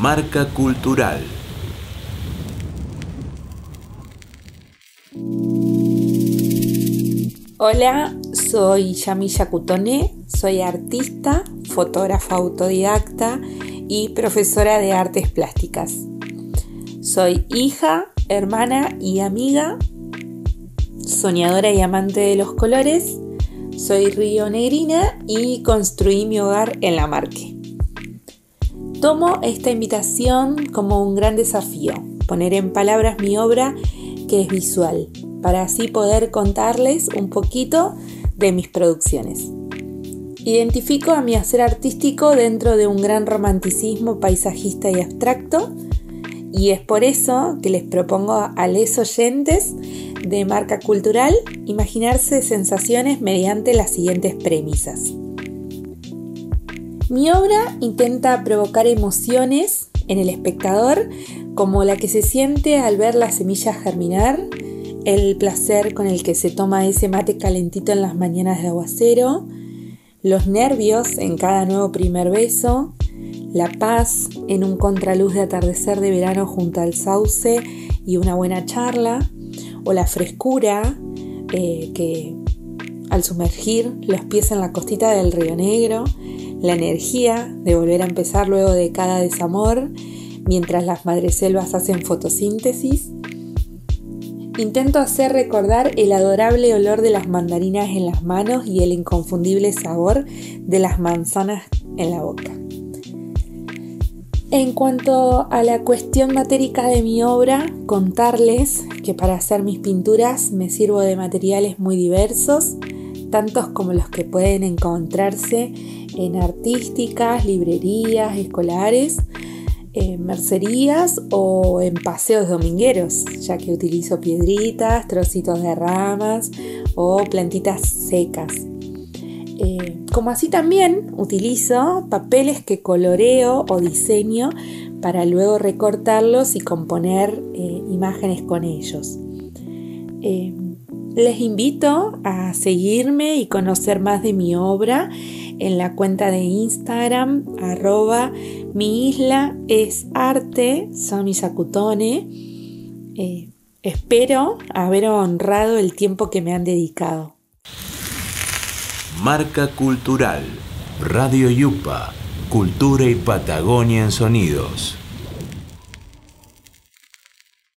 Marca Cultural. Hola, soy Yamilla Cutone, soy artista, fotógrafa autodidacta y profesora de artes plásticas. Soy hija, hermana y amiga, soñadora y amante de los colores. Soy río negrina y construí mi hogar en la Marque. Tomo esta invitación como un gran desafío, poner en palabras mi obra que es visual, para así poder contarles un poquito de mis producciones. Identifico a mi hacer artístico dentro de un gran romanticismo paisajista y abstracto y es por eso que les propongo a los oyentes de marca cultural imaginarse sensaciones mediante las siguientes premisas. Mi obra intenta provocar emociones en el espectador como la que se siente al ver las semillas germinar, el placer con el que se toma ese mate calentito en las mañanas de aguacero, los nervios en cada nuevo primer beso, la paz en un contraluz de atardecer de verano junto al sauce y una buena charla, o la frescura eh, que al sumergir los pies en la costita del río Negro, la energía de volver a empezar luego de cada desamor, mientras las madreselvas hacen fotosíntesis. Intento hacer recordar el adorable olor de las mandarinas en las manos y el inconfundible sabor de las manzanas en la boca. En cuanto a la cuestión matérica de mi obra, contarles que para hacer mis pinturas me sirvo de materiales muy diversos, tantos como los que pueden encontrarse en artísticas, librerías, escolares, en mercerías o en paseos domingueros, ya que utilizo piedritas, trocitos de ramas o plantitas secas. Eh, como así también utilizo papeles que coloreo o diseño para luego recortarlos y componer eh, imágenes con ellos. Eh, les invito a seguirme y conocer más de mi obra en la cuenta de Instagram arroba mi isla es arte, son eh, espero haber honrado el tiempo que me han dedicado. Marca Cultural, Radio Yupa, Cultura y Patagonia en Sonidos.